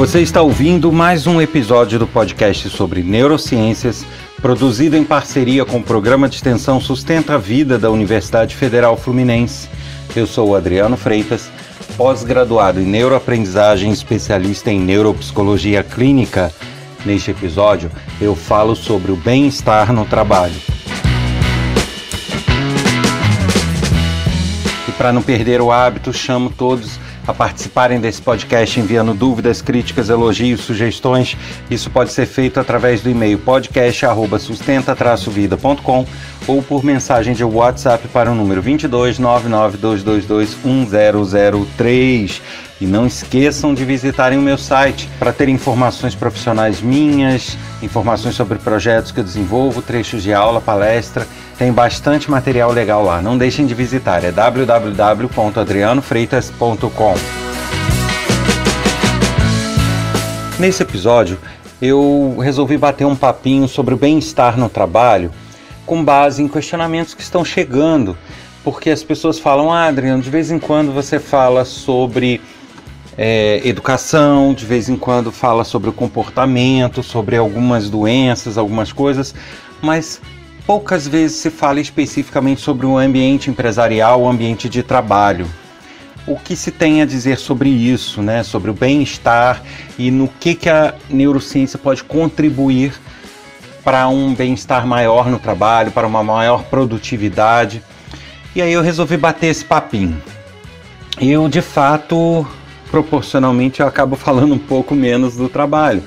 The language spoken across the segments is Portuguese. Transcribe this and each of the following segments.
Você está ouvindo mais um episódio do podcast sobre neurociências, produzido em parceria com o programa de extensão Sustenta a Vida da Universidade Federal Fluminense. Eu sou Adriano Freitas, pós-graduado em neuroaprendizagem, especialista em neuropsicologia clínica. Neste episódio, eu falo sobre o bem-estar no trabalho. E para não perder o hábito, chamo todos a participarem desse podcast enviando dúvidas, críticas, elogios, sugestões. Isso pode ser feito através do e-mail podcast@sustenta-vida.com ou por mensagem de WhatsApp para o número 22 99222 1003. E não esqueçam de visitarem o meu site para ter informações profissionais minhas, informações sobre projetos que eu desenvolvo, trechos de aula, palestra. Tem bastante material legal lá. Não deixem de visitar, é www.adrianofreitas.com. Nesse episódio, eu resolvi bater um papinho sobre o bem-estar no trabalho com base em questionamentos que estão chegando, porque as pessoas falam, ah, Adriano, de vez em quando você fala sobre é, educação, de vez em quando fala sobre o comportamento, sobre algumas doenças, algumas coisas, mas poucas vezes se fala especificamente sobre o ambiente empresarial, o ambiente de trabalho. O que se tem a dizer sobre isso, né? sobre o bem-estar e no que, que a neurociência pode contribuir para um bem-estar maior no trabalho, para uma maior produtividade. E aí eu resolvi bater esse papinho. Eu, de fato, proporcionalmente eu acabo falando um pouco menos do trabalho.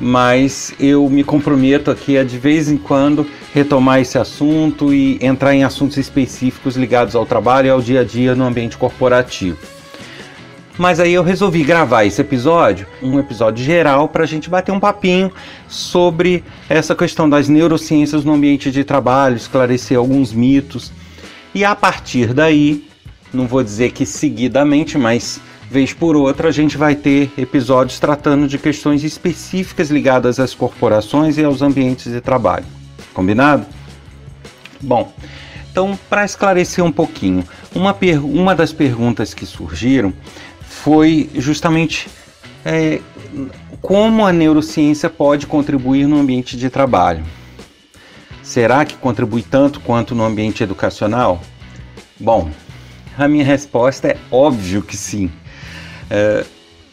Mas eu me comprometo aqui a de vez em quando retomar esse assunto e entrar em assuntos específicos ligados ao trabalho e ao dia a dia no ambiente corporativo. Mas aí eu resolvi gravar esse episódio, um episódio geral, para a gente bater um papinho sobre essa questão das neurociências no ambiente de trabalho, esclarecer alguns mitos. E a partir daí, não vou dizer que seguidamente, mas vez por outra a gente vai ter episódios tratando de questões específicas ligadas às corporações e aos ambientes de trabalho. Combinado? Bom, então para esclarecer um pouquinho, uma, uma das perguntas que surgiram foi justamente é, como a neurociência pode contribuir no ambiente de trabalho. Será que contribui tanto quanto no ambiente educacional? Bom, a minha resposta é óbvio que sim. É,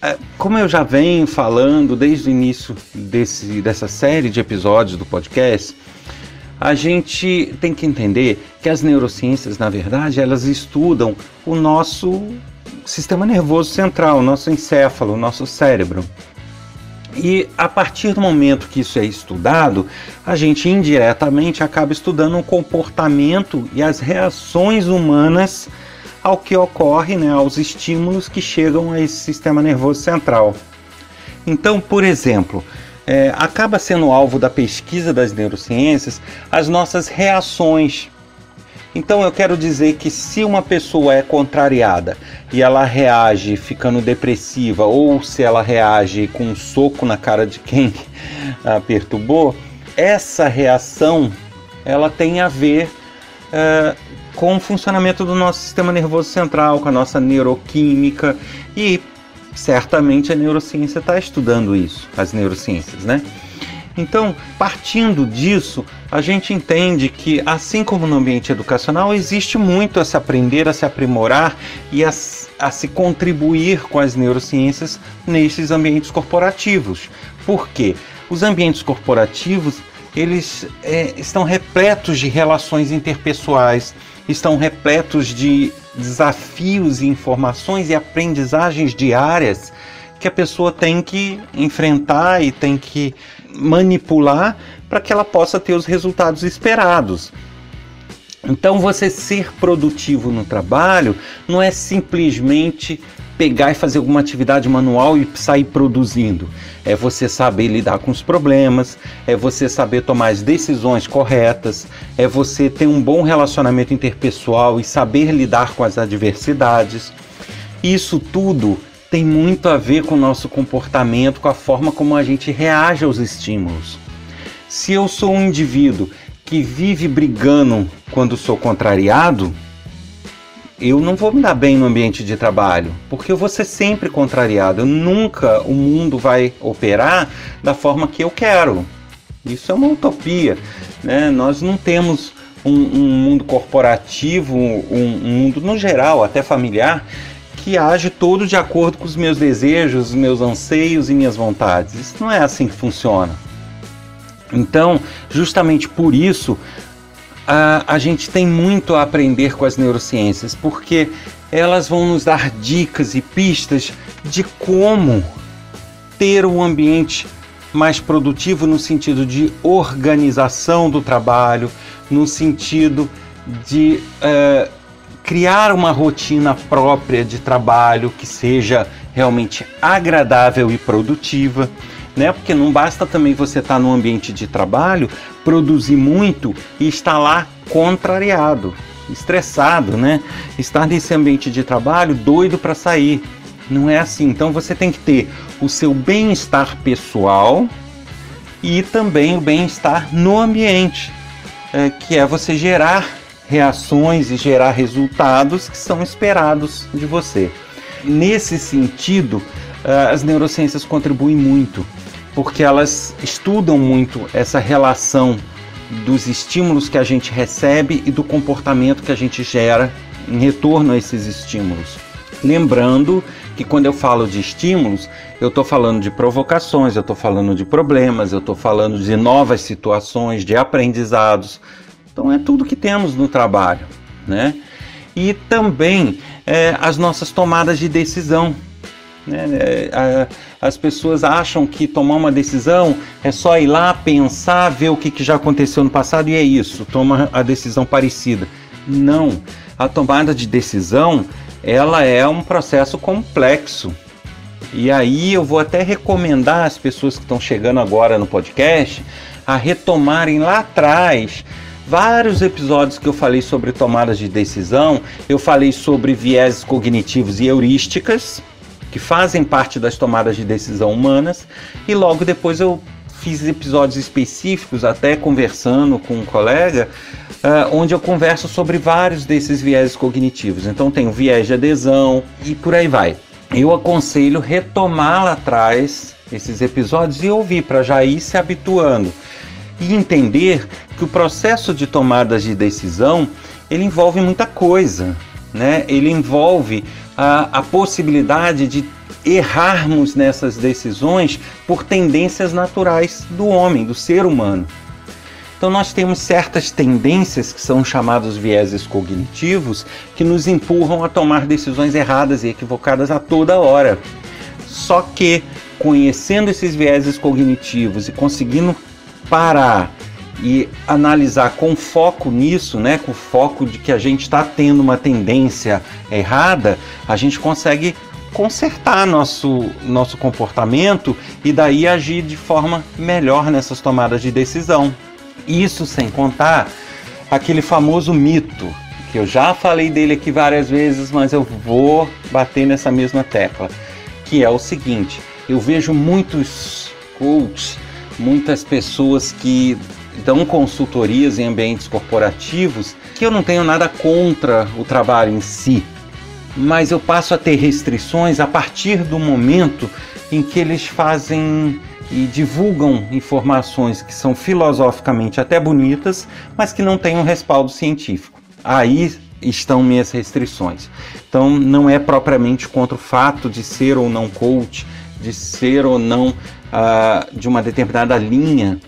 é, como eu já venho falando desde o início desse, dessa série de episódios do podcast, a gente tem que entender que as neurociências, na verdade, elas estudam o nosso sistema nervoso central, o nosso encéfalo, o nosso cérebro. E a partir do momento que isso é estudado, a gente indiretamente acaba estudando o comportamento e as reações humanas ao que ocorre, né, aos estímulos que chegam a esse sistema nervoso central. Então, por exemplo, é, acaba sendo alvo da pesquisa das neurociências as nossas reações. Então, eu quero dizer que se uma pessoa é contrariada e ela reage ficando depressiva, ou se ela reage com um soco na cara de quem a perturbou, essa reação ela tem a ver uh, com o funcionamento do nosso sistema nervoso central, com a nossa neuroquímica e certamente a neurociência está estudando isso, as neurociências, né? Então, partindo disso, a gente entende que, assim como no ambiente educacional, existe muito a se aprender, a se aprimorar e a, a se contribuir com as neurociências nesses ambientes corporativos. Por quê? Os ambientes corporativos eles é, estão repletos de relações interpessoais, estão repletos de desafios e informações e aprendizagens diárias que a pessoa tem que enfrentar e tem que manipular para que ela possa ter os resultados esperados. Então, você ser produtivo no trabalho não é simplesmente pegar e fazer alguma atividade manual e sair produzindo. É você saber lidar com os problemas, é você saber tomar as decisões corretas, é você ter um bom relacionamento interpessoal e saber lidar com as adversidades. Isso tudo tem muito a ver com o nosso comportamento, com a forma como a gente reage aos estímulos. Se eu sou um indivíduo que vive brigando quando sou contrariado, eu não vou me dar bem no ambiente de trabalho, porque eu vou ser sempre contrariado. Nunca o mundo vai operar da forma que eu quero. Isso é uma utopia. Né? Nós não temos um, um mundo corporativo, um, um mundo no geral, até familiar, que age todo de acordo com os meus desejos, os meus anseios e minhas vontades. Isso não é assim que funciona. Então, justamente por isso, a, a gente tem muito a aprender com as neurociências, porque elas vão nos dar dicas e pistas de como ter um ambiente mais produtivo no sentido de organização do trabalho, no sentido de uh, criar uma rotina própria de trabalho que seja realmente agradável e produtiva né? Porque não basta também você estar tá no ambiente de trabalho, produzir muito e estar lá contrariado, estressado, né? Estar nesse ambiente de trabalho doido para sair. Não é assim. Então você tem que ter o seu bem-estar pessoal e também o bem-estar no ambiente, é, que é você gerar reações e gerar resultados que são esperados de você. Nesse sentido, é, as neurociências contribuem muito porque elas estudam muito essa relação dos estímulos que a gente recebe e do comportamento que a gente gera em retorno a esses estímulos. Lembrando que quando eu falo de estímulos, eu estou falando de provocações, eu estou falando de problemas, eu estou falando de novas situações, de aprendizados. Então é tudo que temos no trabalho, né? E também é, as nossas tomadas de decisão. Né? É, as pessoas acham que tomar uma decisão é só ir lá, pensar, ver o que, que já aconteceu no passado e é isso, toma a decisão parecida. Não, a tomada de decisão ela é um processo complexo. E aí eu vou até recomendar às pessoas que estão chegando agora no podcast a retomarem lá atrás vários episódios que eu falei sobre tomadas de decisão. Eu falei sobre viéses cognitivos e heurísticas que fazem parte das tomadas de decisão humanas, e logo depois eu fiz episódios específicos, até conversando com um colega, uh, onde eu converso sobre vários desses viéses cognitivos. Então tem o viés de adesão e por aí vai. Eu aconselho retomar lá atrás esses episódios e ouvir para já ir se habituando e entender que o processo de tomadas de decisão ele envolve muita coisa, né? Ele envolve a, a possibilidade de errarmos nessas decisões por tendências naturais do homem, do ser humano. Então, nós temos certas tendências que são chamados vieses cognitivos que nos empurram a tomar decisões erradas e equivocadas a toda hora. Só que, conhecendo esses vieses cognitivos e conseguindo parar e analisar com foco nisso, né, com foco de que a gente está tendo uma tendência errada, a gente consegue consertar nosso, nosso comportamento e daí agir de forma melhor nessas tomadas de decisão. Isso sem contar aquele famoso mito, que eu já falei dele aqui várias vezes, mas eu vou bater nessa mesma tecla, que é o seguinte: eu vejo muitos coaches, muitas pessoas que dão consultorias em ambientes corporativos, que eu não tenho nada contra o trabalho em si, mas eu passo a ter restrições a partir do momento em que eles fazem e divulgam informações que são filosoficamente até bonitas, mas que não têm um respaldo científico. Aí estão minhas restrições. Então, não é propriamente contra o fato de ser ou não coach, de ser ou não uh, de uma determinada linha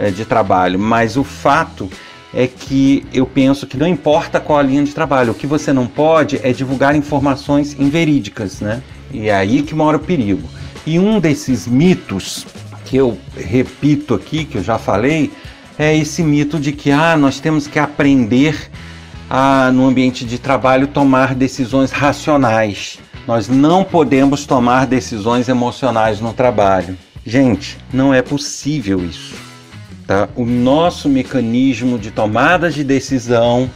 é, de trabalho, mas o fato é que eu penso que não importa qual a linha de trabalho, o que você não pode é divulgar informações inverídicas, né? E é aí que mora o perigo. E um desses mitos que eu repito aqui, que eu já falei, é esse mito de que ah, nós temos que aprender a, no ambiente de trabalho, tomar decisões racionais. Nós não podemos tomar decisões emocionais no trabalho. Gente, não é possível isso tá? O nosso mecanismo de tomada de decisão,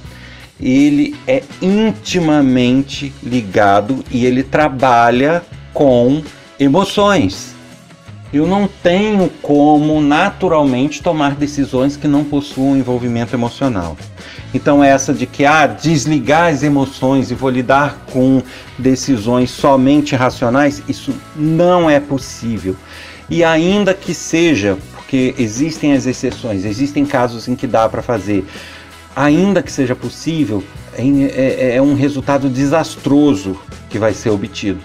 ele é intimamente ligado e ele trabalha com emoções. Eu não tenho como naturalmente tomar decisões que não possuam envolvimento emocional. Então essa de que ah, desligar as emoções e vou lidar com decisões somente racionais, isso não é possível. E ainda que seja, porque existem as exceções, existem casos em que dá para fazer, ainda que seja possível, é, é, é um resultado desastroso que vai ser obtido.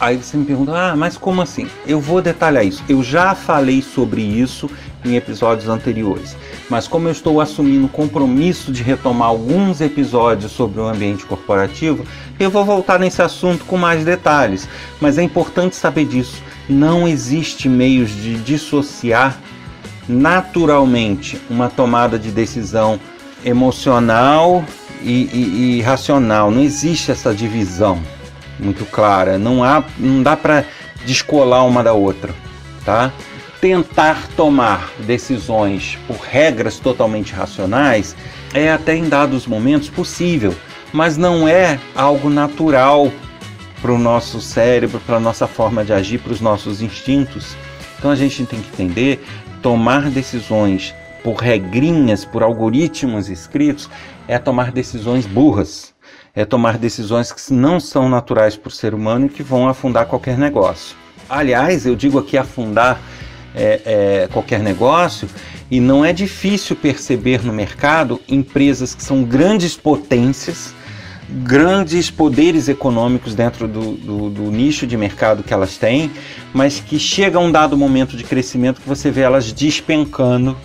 Aí você me pergunta, ah, mas como assim? Eu vou detalhar isso. Eu já falei sobre isso em episódios anteriores. Mas como eu estou assumindo o compromisso de retomar alguns episódios sobre o ambiente corporativo, eu vou voltar nesse assunto com mais detalhes. Mas é importante saber disso. Não existe meios de dissociar naturalmente uma tomada de decisão emocional e, e, e racional. Não existe essa divisão muito clara. Não há, não dá para descolar uma da outra, tá? tentar tomar decisões por regras totalmente racionais é até em dados momentos possível, mas não é algo natural para o nosso cérebro, para a nossa forma de agir, para os nossos instintos. Então a gente tem que entender, tomar decisões por regrinhas, por algoritmos escritos, é tomar decisões burras, é tomar decisões que não são naturais para o ser humano e que vão afundar qualquer negócio. Aliás, eu digo aqui afundar é, é, qualquer negócio e não é difícil perceber no mercado empresas que são grandes potências, grandes poderes econômicos dentro do, do, do, nicho de mercado que elas têm, mas que chega a um dado momento de crescimento que você vê elas despencando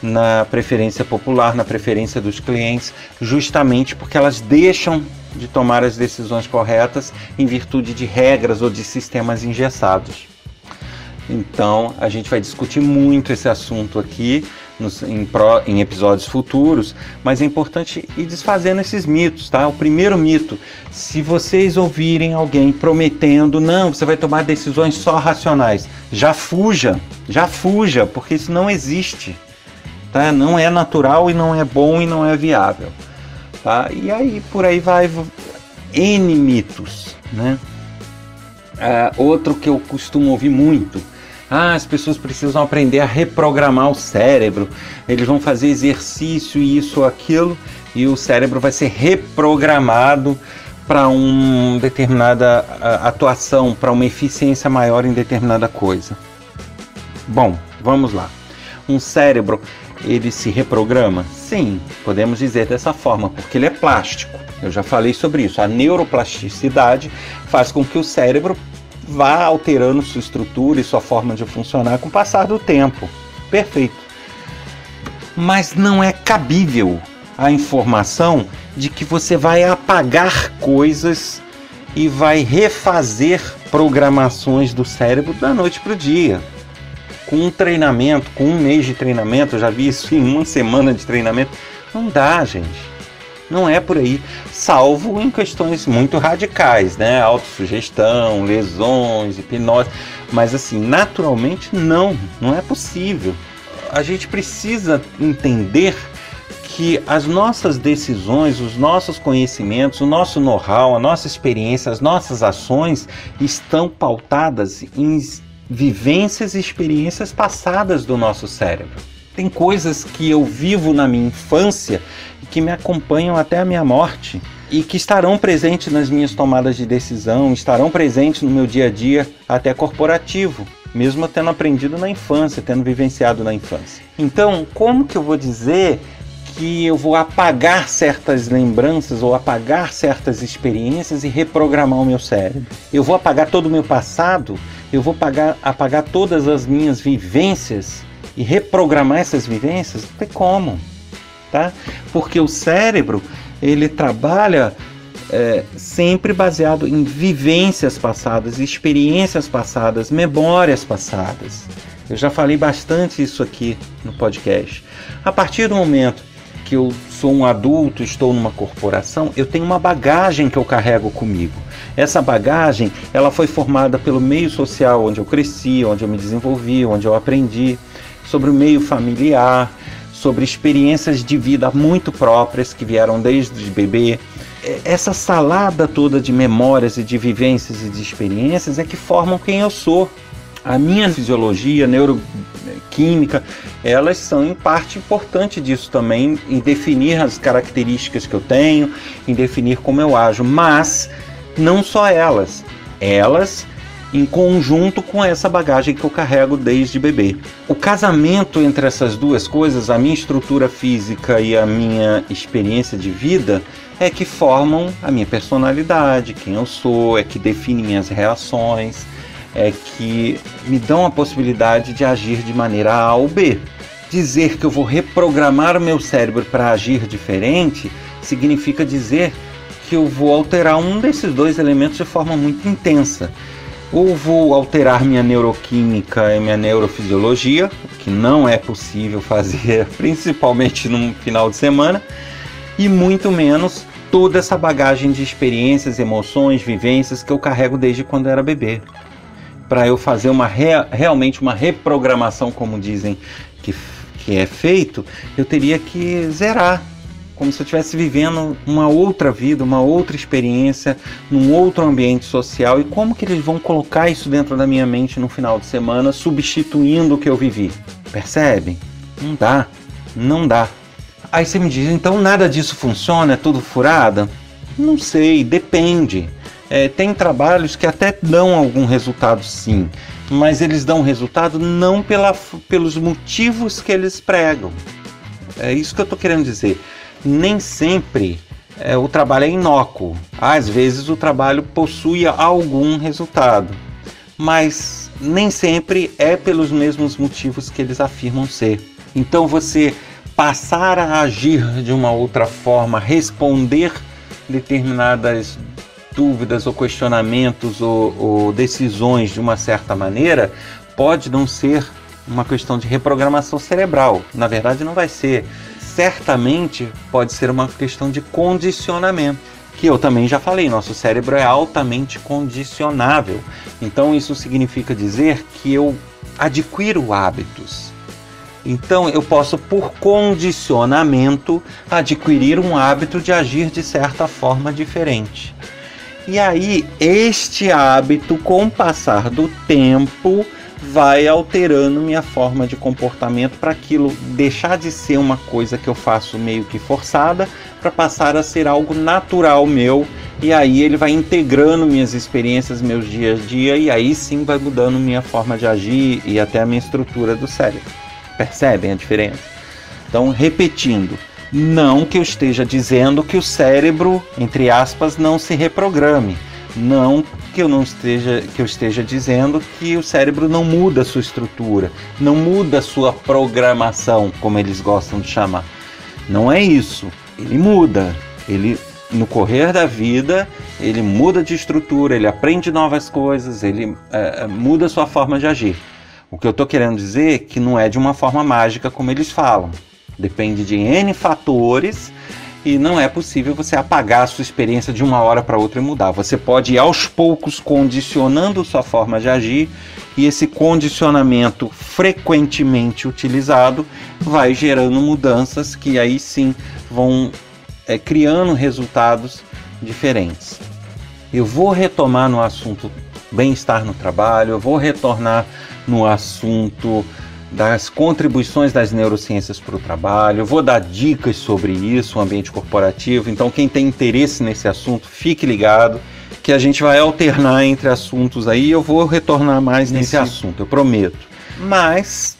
na preferência popular, na preferência dos clientes, justamente porque elas deixam de tomar as decisões corretas em virtude de regras ou de sistemas engessados. Então a gente vai discutir muito esse assunto aqui nos, em, pro, em, episódios futuros, mas é importante ir desfazendo esses mitos, tá? O primeiro mito: se vocês ouvirem alguém prometendo, não, você vai tomar decisões só racionais, já fuja, já fuja, porque isso não existe, tá? Não é natural e não é bom e não é viável, tá? E aí por aí vai N mitos, né? Uh, outro que eu costumo ouvir muito ah, as pessoas precisam aprender a reprogramar o cérebro, eles vão fazer exercício, isso ou aquilo, e o cérebro vai ser reprogramado para uma determinada atuação, para uma eficiência maior em determinada coisa. Bom, vamos lá. Um cérebro, ele se reprograma? Sim, podemos dizer dessa forma, porque ele é plástico. Eu já falei sobre isso. A neuroplasticidade faz com que o cérebro vá alterando sua estrutura e sua forma de funcionar com o passar do tempo. Perfeito. Mas não é cabível a informação de que você vai apagar coisas e vai refazer programações do cérebro da noite para o dia. Com um treinamento, com um mês de treinamento, eu já vi isso em uma semana de treinamento. Não dá, gente. Não é por aí, salvo em questões muito radicais, né? Autossugestão, lesões, hipnose. Mas assim, naturalmente não, não é possível. A gente precisa entender que as nossas decisões, os nossos conhecimentos, o nosso know-how, a nossa experiência, as nossas ações estão pautadas em vivências e experiências passadas do nosso cérebro. Tem coisas que eu vivo na minha infância que me acompanham até a minha morte e que estarão presentes nas minhas tomadas de decisão, estarão presentes no meu dia a dia, até corporativo, mesmo tendo aprendido na infância, tendo vivenciado na infância. Então, como que eu vou dizer que eu vou apagar certas lembranças ou apagar certas experiências e reprogramar o meu cérebro? Eu vou apagar todo o meu passado? Eu vou apagar, apagar todas as minhas vivências e reprogramar essas vivências? Não tem como, tá? Porque o cérebro ele trabalha é, sempre baseado em vivências passadas, experiências passadas, memórias passadas. Eu já falei bastante isso aqui no podcast. A partir do momento que eu sou um adulto, estou numa corporação, eu tenho uma bagagem que eu carrego comigo. Essa bagagem, ela foi formada pelo meio social onde eu cresci, onde eu me desenvolvi, onde eu aprendi sobre o meio familiar, sobre experiências de vida muito próprias que vieram desde bebê. Essa salada toda de memórias e de vivências e de experiências é que formam quem eu sou. A minha fisiologia, neuroquímica, elas são em parte importante disso também, em definir as características que eu tenho, em definir como eu ajo, mas não só elas, elas em conjunto com essa bagagem que eu carrego desde bebê. O casamento entre essas duas coisas, a minha estrutura física e a minha experiência de vida, é que formam a minha personalidade, quem eu sou, é que define minhas reações, é que me dão a possibilidade de agir de maneira A ou B. Dizer que eu vou reprogramar o meu cérebro para agir diferente significa dizer que eu vou alterar um desses dois elementos de forma muito intensa ou vou alterar minha neuroquímica e minha neurofisiologia, que não é possível fazer, principalmente no final de semana, e muito menos toda essa bagagem de experiências, emoções, vivências que eu carrego desde quando era bebê. Para eu fazer uma realmente uma reprogramação, como dizem que, que é feito, eu teria que zerar como se eu estivesse vivendo uma outra vida, uma outra experiência, num outro ambiente social. E como que eles vão colocar isso dentro da minha mente no final de semana, substituindo o que eu vivi? Percebem? Não dá, não dá. Aí você me diz, então nada disso funciona, é tudo furada? Não sei, depende. É, tem trabalhos que até dão algum resultado sim, mas eles dão resultado não pela, pelos motivos que eles pregam. É isso que eu estou querendo dizer nem sempre é, o trabalho é inócuo. Às vezes o trabalho possui algum resultado, mas nem sempre é pelos mesmos motivos que eles afirmam ser. Então você passar a agir de uma outra forma, responder determinadas dúvidas ou questionamentos ou, ou decisões de uma certa maneira, pode não ser uma questão de reprogramação cerebral. Na verdade, não vai ser certamente pode ser uma questão de condicionamento, que eu também já falei, nosso cérebro é altamente condicionável. Então isso significa dizer que eu adquiro hábitos. Então eu posso, por condicionamento, adquirir um hábito de agir de certa forma diferente. E aí, este hábito, com o passar do tempo, vai alterando minha forma de comportamento para aquilo deixar de ser uma coisa que eu faço meio que forçada para passar a ser algo natural meu e aí ele vai integrando minhas experiências, meus dias a dia e aí sim vai mudando minha forma de agir e até a minha estrutura do cérebro. Percebem a diferença? Então, repetindo, não que eu esteja dizendo que o cérebro, entre aspas, não se reprograme. Não que eu não esteja que eu esteja dizendo que o cérebro não muda a sua estrutura, não muda a sua programação, como eles gostam de chamar. Não é isso. Ele muda. Ele no correr da vida, ele muda de estrutura, ele aprende novas coisas, ele é, muda a sua forma de agir. O que eu estou querendo dizer é que não é de uma forma mágica como eles falam. Depende de N fatores e não é possível você apagar a sua experiência de uma hora para outra e mudar. Você pode ir aos poucos condicionando sua forma de agir e esse condicionamento frequentemente utilizado vai gerando mudanças que aí sim vão é, criando resultados diferentes. Eu vou retomar no assunto bem-estar no trabalho, eu vou retornar no assunto das contribuições das neurociências para o trabalho. Eu vou dar dicas sobre isso, o ambiente corporativo. Então, quem tem interesse nesse assunto, fique ligado, que a gente vai alternar entre assuntos aí. Eu vou retornar mais nesse assunto, eu prometo. Mas,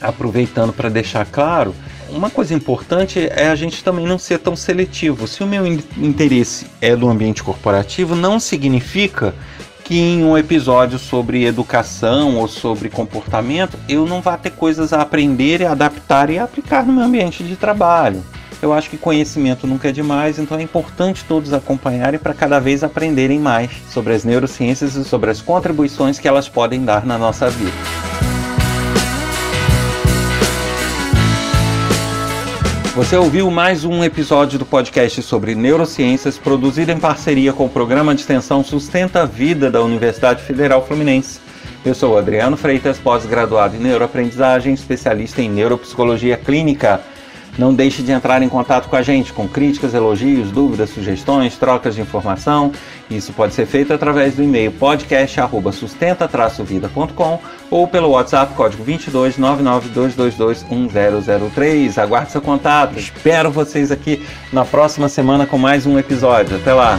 aproveitando para deixar claro, uma coisa importante é a gente também não ser tão seletivo. Se o meu interesse é do ambiente corporativo, não significa em um episódio sobre educação ou sobre comportamento eu não vá ter coisas a aprender, adaptar e aplicar no meu ambiente de trabalho. Eu acho que conhecimento nunca é demais, então é importante todos acompanharem para cada vez aprenderem mais sobre as neurociências e sobre as contribuições que elas podem dar na nossa vida. Você ouviu mais um episódio do podcast sobre neurociências, produzido em parceria com o programa de extensão Sustenta a Vida da Universidade Federal Fluminense. Eu sou Adriano Freitas, pós-graduado em neuroaprendizagem, especialista em neuropsicologia clínica. Não deixe de entrar em contato com a gente com críticas, elogios, dúvidas, sugestões, trocas de informação. Isso pode ser feito através do e-mail podcast@sustenta-vida.com ou pelo WhatsApp código 22 1003. Aguarde seu contato. Espero vocês aqui na próxima semana com mais um episódio. Até lá.